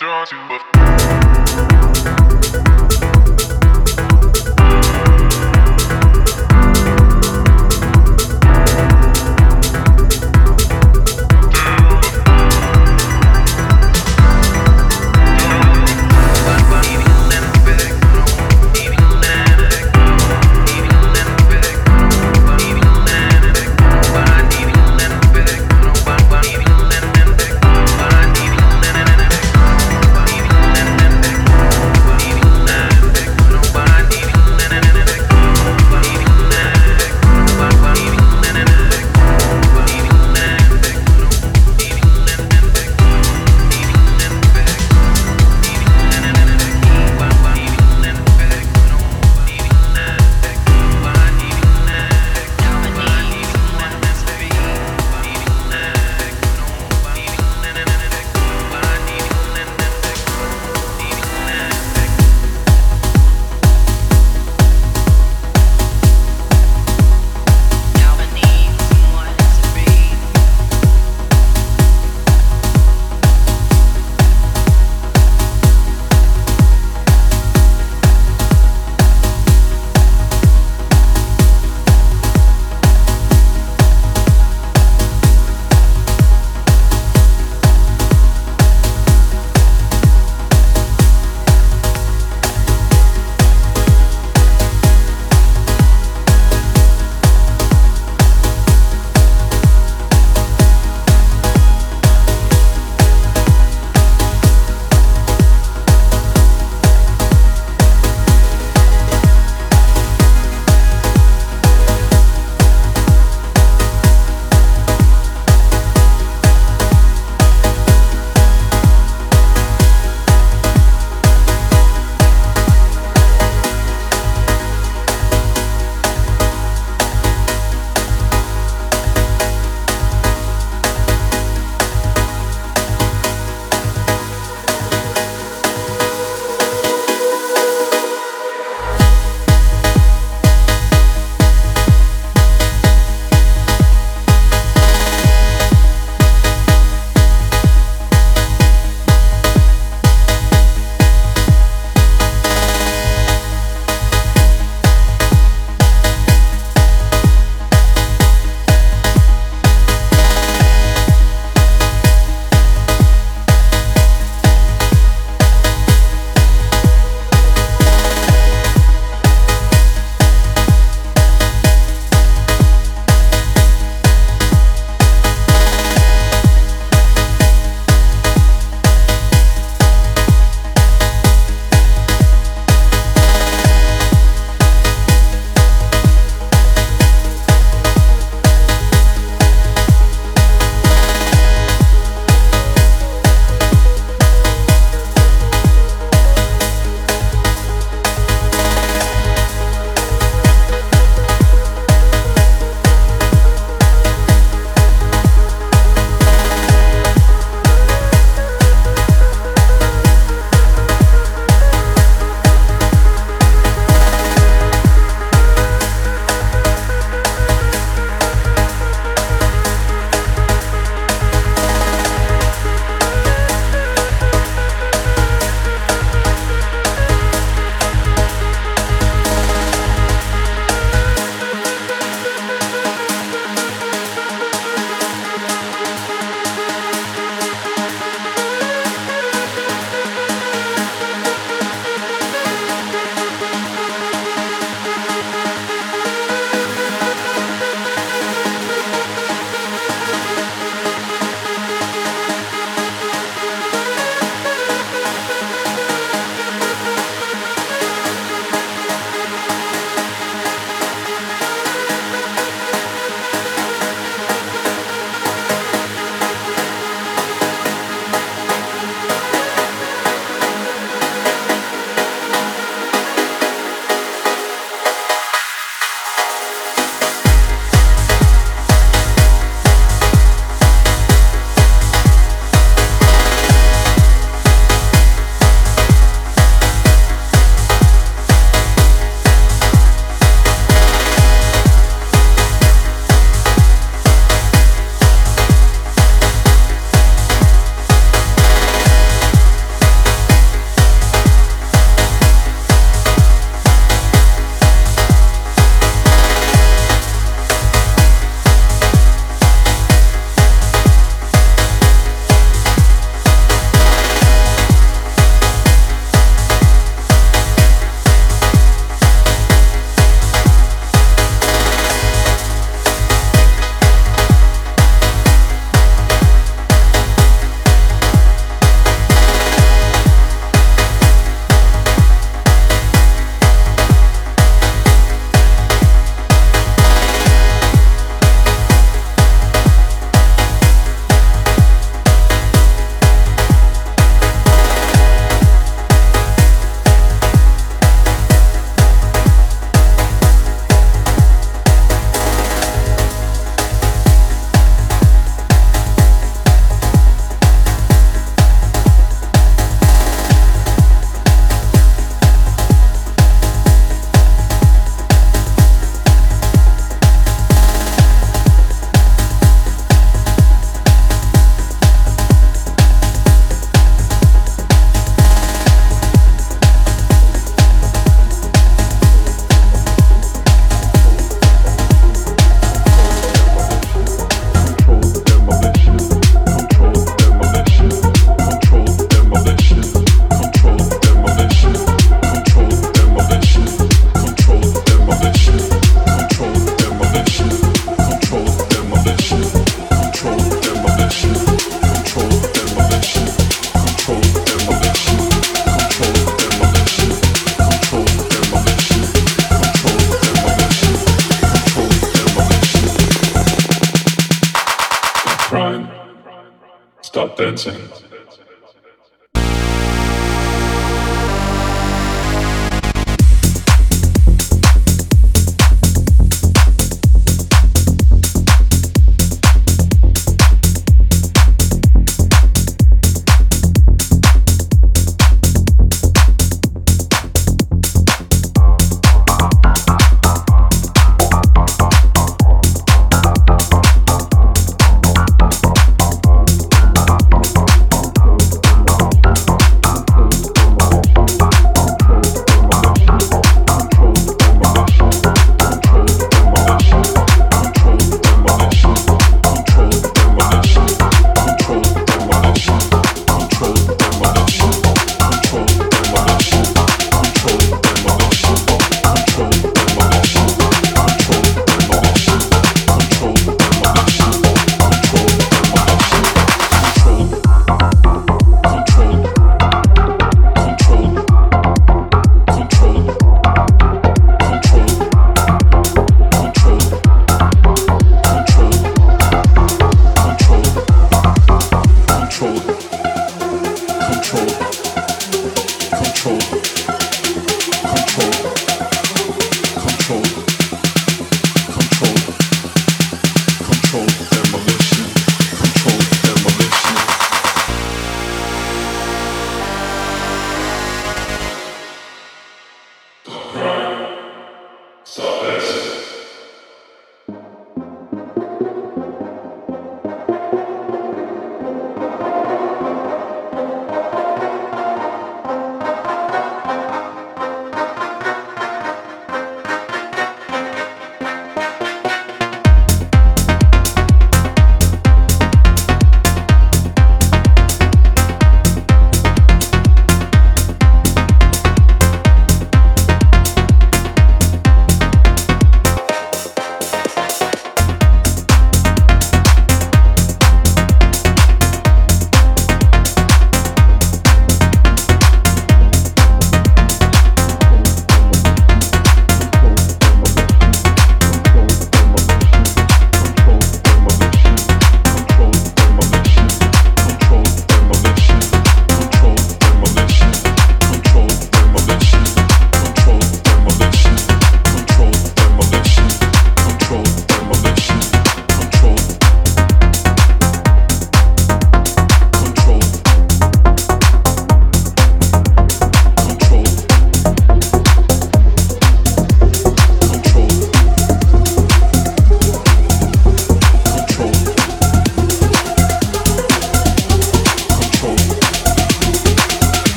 drawn to a